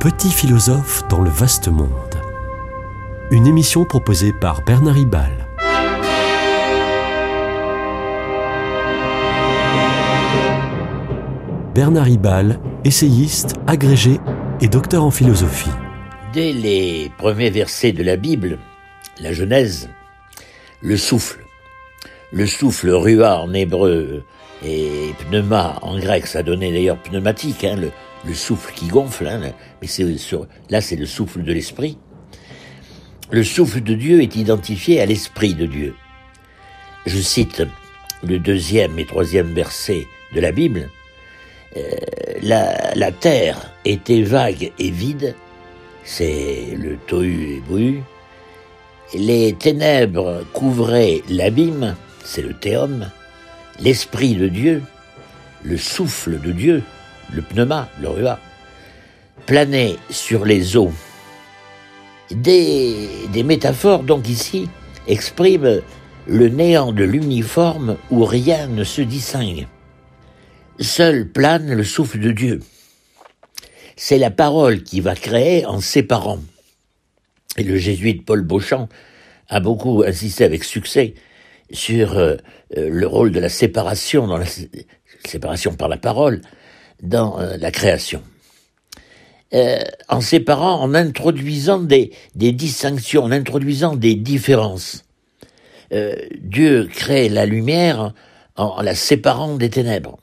petit philosophe dans le vaste monde. Une émission proposée par Bernard Ribal. Bernard Ribal, essayiste, agrégé et docteur en philosophie. Dès les premiers versets de la Bible, la Genèse, le souffle, le souffle rua en hébreu et pneuma en grec, ça donnait d'ailleurs pneumatique, hein, le, souffle qui gonfle, hein, mais c'est sur, là c'est le souffle de l'esprit. Le souffle de Dieu est identifié à l'esprit de Dieu. Je cite le deuxième et troisième verset de la Bible. Euh, la, la, terre était vague et vide, c'est le tohu et bohu. Les ténèbres couvraient l'abîme, c'est le théum. L'esprit de Dieu, le souffle de Dieu, le pneuma, le rua, planait sur les eaux. Des, métaphores donc ici expriment le néant de l'uniforme où rien ne se distingue. Seul plane le souffle de Dieu. C'est la parole qui va créer en séparant. Et le jésuite Paul Beauchamp a beaucoup insisté avec succès sur euh, le rôle de la séparation, dans la séparation par la parole, dans euh, la création. en séparant, en introduisant des, des, distinctions, en introduisant des différences. Dieu crée la lumière en la séparant des ténèbres.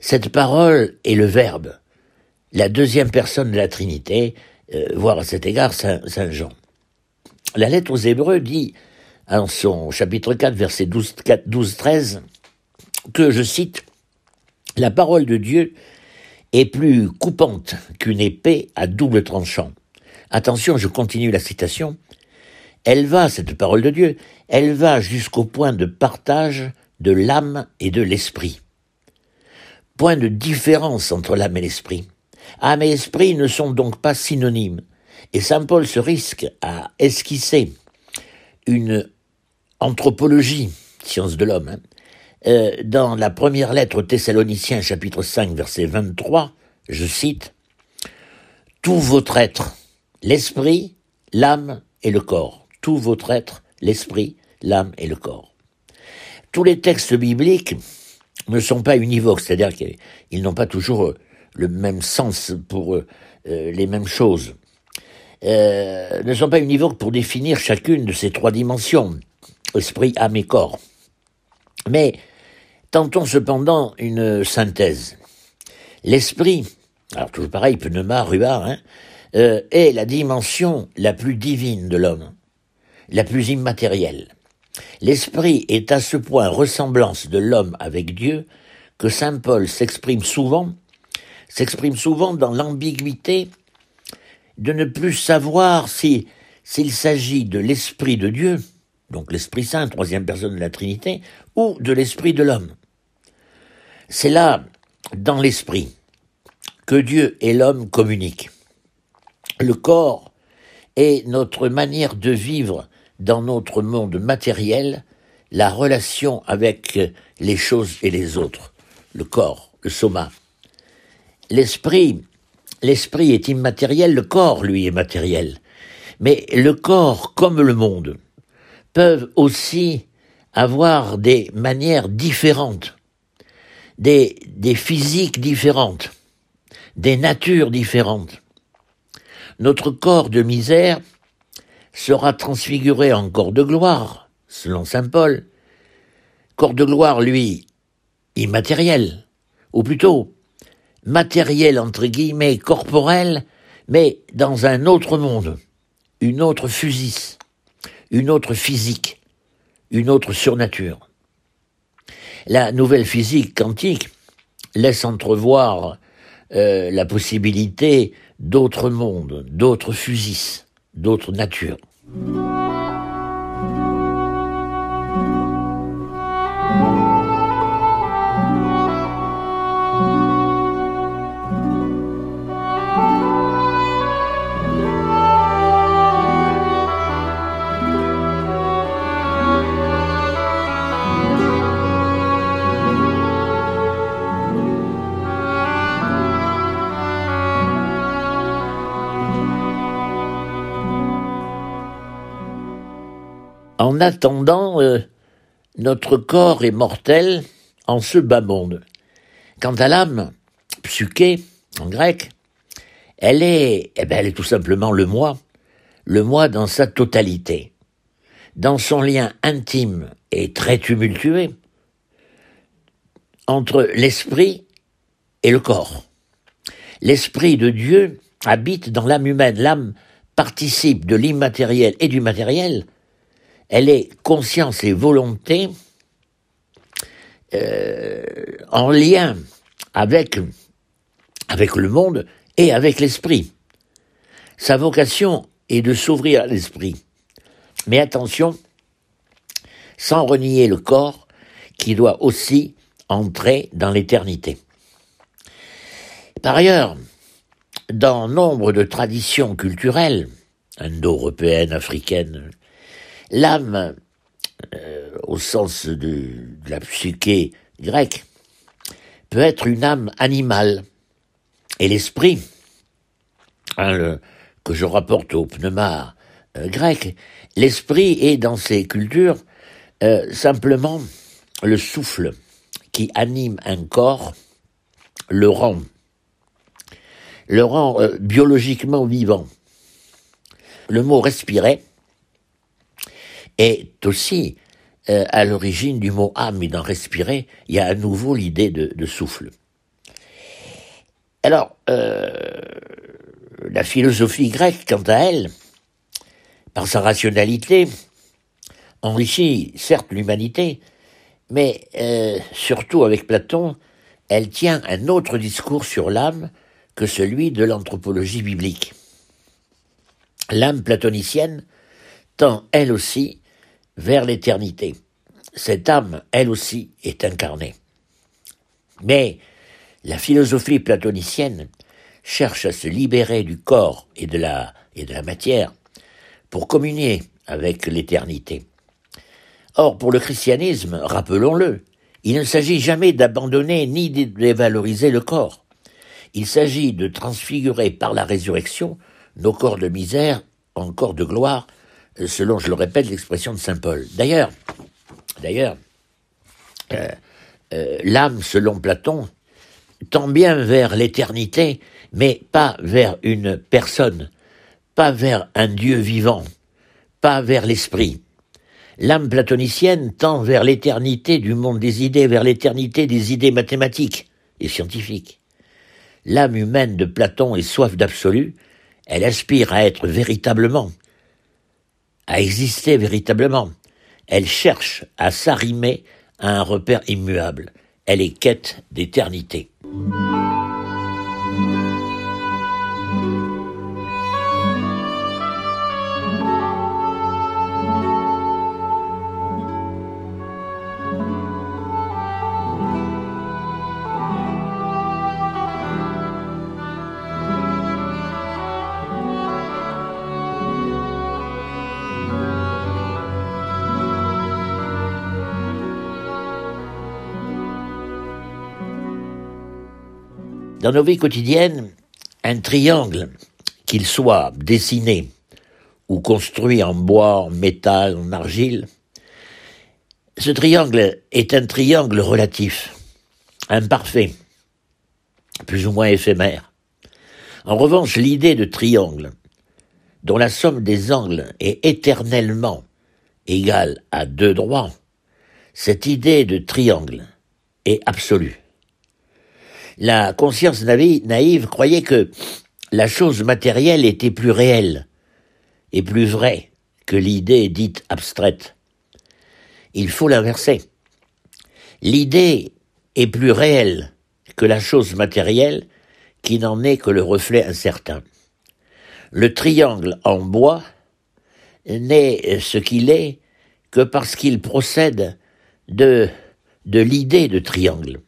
Cette parole est le Verbe, la deuxième personne de la Trinité, euh, voire à cet égard Saint, Jean. La lettre aux Hébreux dit, en son chapitre 4, verset 12, 12 13, que, je cite, La parole de Dieu est plus coupante qu'une épée à double tranchant. Attention, je continue la citation. Elle va, cette parole de Dieu, elle va jusqu'au point de partage de l'âme et de l'esprit point de différence entre l'âme et l'esprit. Âme et esprit ne sont donc pas synonymes, et saint Paul se risque à esquisser une anthropologie, science de l'homme, hein, euh, dans la première lettre aux Thessaloniciens, chapitre 5, verset 23, je cite, Tout votre être, l'esprit, l'âme et le corps. Tout votre être, l'esprit, l'âme et le corps. Tous les textes bibliques ne sont pas univoques, c'est-à-dire qu'ils n'ont pas toujours euh, le même sens pour euh, les mêmes choses. ne sont pas univoques pour définir chacune de ces trois dimensions, esprit, âme et corps. Mais tentons cependant une synthèse. L'esprit, alors toujours pareil, pneuma, rua, hein, est la dimension la plus divine de l'homme, la plus immatérielle. L'esprit est à ce point ressemblance de l'homme avec Dieu que saint Paul s'exprime souvent, s'exprime souvent dans l'ambiguïté de ne plus savoir si s'il s'agit de l'esprit de Dieu, donc l'Esprit Saint, troisième personne de la Trinité, ou de l'esprit de l'homme. C'est là, dans l'esprit, que Dieu et l'homme communiquent. Le corps est notre manière de vivre dans notre monde matériel la relation avec les choses et les autres, le corps, le soma. L'esprit, l'esprit est immatériel, le corps, lui, est matériel. Mais le corps, comme le monde, peuvent aussi avoir des manières différentes, des, des physiques différentes, des natures différentes. Notre corps de misère sera transfiguré en corps de gloire, selon saint Paul. Corps de gloire, lui, immatériel, ou plutôt matériel entre guillemets, corporel, mais dans un autre monde, une autre physis, une autre physique, une autre surnature. La nouvelle physique quantique laisse entrevoir euh, la possibilité d'autres mondes, d'autres physis d'autres natures. En attendant, euh, notre corps est mortel en ce bas. Quant à l'âme, psyché, en grec, elle est, eh ben, elle est tout simplement le moi, le moi dans sa totalité, dans son lien intime et très tumultué entre l'esprit et le corps. L'esprit de Dieu habite dans l'âme humaine, l'âme participe de l'immatériel et du matériel, elle est conscience et volonté euh, en lien avec, avec le monde et avec l'esprit. Sa vocation est de s'ouvrir à l'esprit. Mais attention, sans renier le corps qui doit aussi entrer dans l'éternité. Par ailleurs, dans nombre de traditions culturelles, indo-européennes, africaines, l'âme, euh, au sens de, la psyché grecque, peut être une âme animale. Et l'esprit, hein, que je rapporte au pneumar euh, grec, l'esprit est dans ces cultures euh, simplement le souffle qui anime un corps, le rend le rend biologiquement vivant. Le mot respirer est aussi euh, à l'origine du mot âme, et dans respirer, il y a à nouveau l'idée de, souffle. Alors, euh, la philosophie grecque, quant à elle, par sa rationalité, enrichit certes l'humanité, mais surtout avec Platon, elle tient un autre discours sur l'âme que celui de l'anthropologie biblique. L'âme platonicienne tend elle aussi vers l'éternité. Cette âme, elle aussi, est incarnée. Mais la philosophie platonicienne cherche à se libérer du corps et de la, et de la matière pour communier avec l'éternité. Or, pour le christianisme, rappelons-le, il ne s'agit jamais d'abandonner ni de dévaloriser le corps. Il s'agit de transfigurer par la résurrection nos corps de misère en corps de gloire, selon, je le répète, l'expression de saint Paul. D'ailleurs, d'ailleurs, euh, euh, l'âme, selon Platon, tend bien vers l'éternité, mais pas vers une personne, pas vers un Dieu vivant, pas vers l'esprit. L'âme platonicienne tend vers l'éternité du monde des idées, vers l'éternité des idées mathématiques et scientifiques. L'âme humaine de Platon est soif d'absolu, elle aspire à être véritablement, à exister véritablement. Elle cherche à s'arrimer à un repère immuable. Elle est quête d'éternité. Dans nos vies quotidiennes, un triangle, qu'il soit dessiné ou construit en bois, en métal, en argile, ce triangle est un triangle relatif, imparfait, plus ou moins éphémère. En revanche, l'idée de triangle, dont la somme des angles est éternellement égale à deux droits, cette idée de triangle est absolue. La conscience naïve croyait que la chose matérielle était plus réelle et plus vraie que l'idée dite abstraite. Il faut l'inverser. L'idée est plus réelle que la chose matérielle qui n'en est que le reflet incertain. Le triangle en bois n'est ce qu'il est que parce qu'il procède de, l'idée de triangle.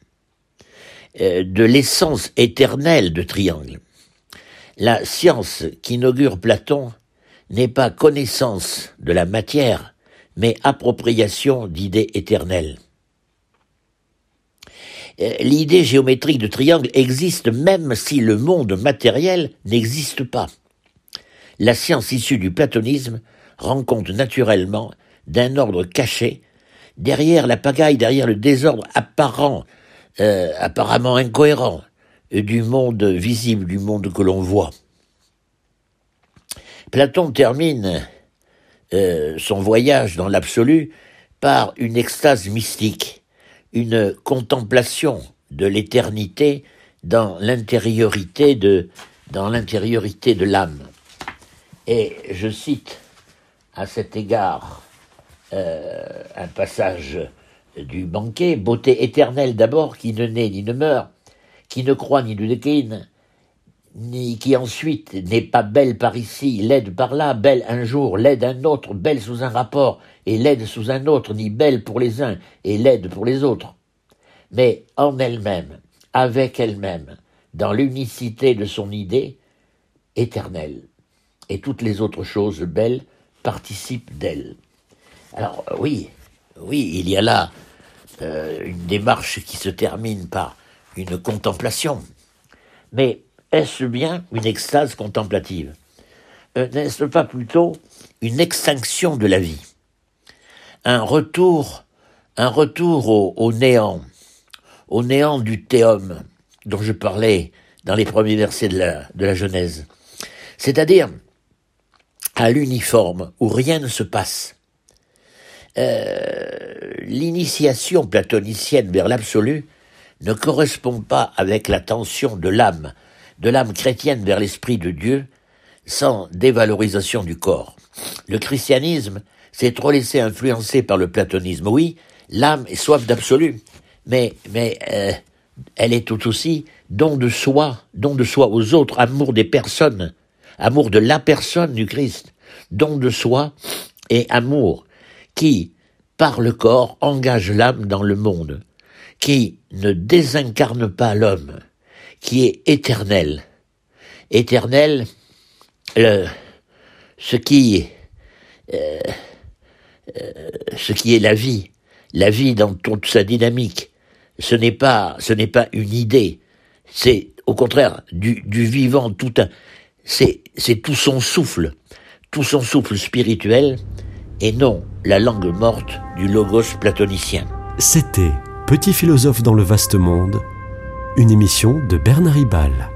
Euh, de l'essence éternelle de triangle. La science qu'inaugure Platon n'est pas connaissance de la matière, mais appropriation d'idées éternelles. Euh, l'idée géométrique de triangle existe même si le monde matériel n'existe pas. La science issue du platonisme rend compte naturellement d'un ordre caché, derrière la pagaille, derrière le désordre apparent, euh, apparemment incohérent du monde visible, du monde que l'on voit. Platon termine euh, son voyage dans l'absolu par une extase mystique, une contemplation de l'éternité dans l'intériorité de l'intériorité de l'âme. Et je cite à cet égard euh, un passage du banquet, beauté éternelle d'abord, qui ne naît ni ne meurt, qui ne croit ni ne décline, ni qui ensuite n'est pas belle par ici, laide par là, belle un jour, laide un autre, belle sous un rapport, et laide sous un autre, ni belle pour les uns, et laide pour les autres. Mais en elle-même, avec elle-même, dans l'unicité de son idée, éternelle. Et toutes les autres choses belles participent d'elle. Alors oui, oui, il y a là euh, une démarche qui se termine par une contemplation. Mais est-ce bien une extase contemplative? Euh, N'est-ce pas plutôt une extinction de la vie? Un retour, un retour au, néant, au néant du théum dont je parlais dans les premiers versets de la, de la Genèse. C'est-à-dire à l'uniforme où rien ne se passe. Euh, l'initiation platonicienne vers l'absolu ne correspond pas avec la tension de l'âme, de l'âme chrétienne vers l'esprit de Dieu, sans dévalorisation du corps. Le christianisme s'est trop laissé influencer par le platonisme. Oui, l'âme est soif d'absolu, mais, mais euh, elle est tout aussi don de soi, don de soi aux autres, amour des personnes, amour de la personne du Christ, don de soi et amour qui, par le corps, engage l'âme dans le monde, qui ne désincarne pas l'homme, qui est éternel. Éternel, le, ce qui, euh, euh, ce qui est la vie, la vie dans toute sa dynamique, ce n'est pas, une idée, c'est au contraire du, vivant tout un, c'est tout son souffle, tout son souffle spirituel, et non la langue morte du logos platonicien. C'était Petit philosophe dans le vaste monde, une émission de Bernard Ribal.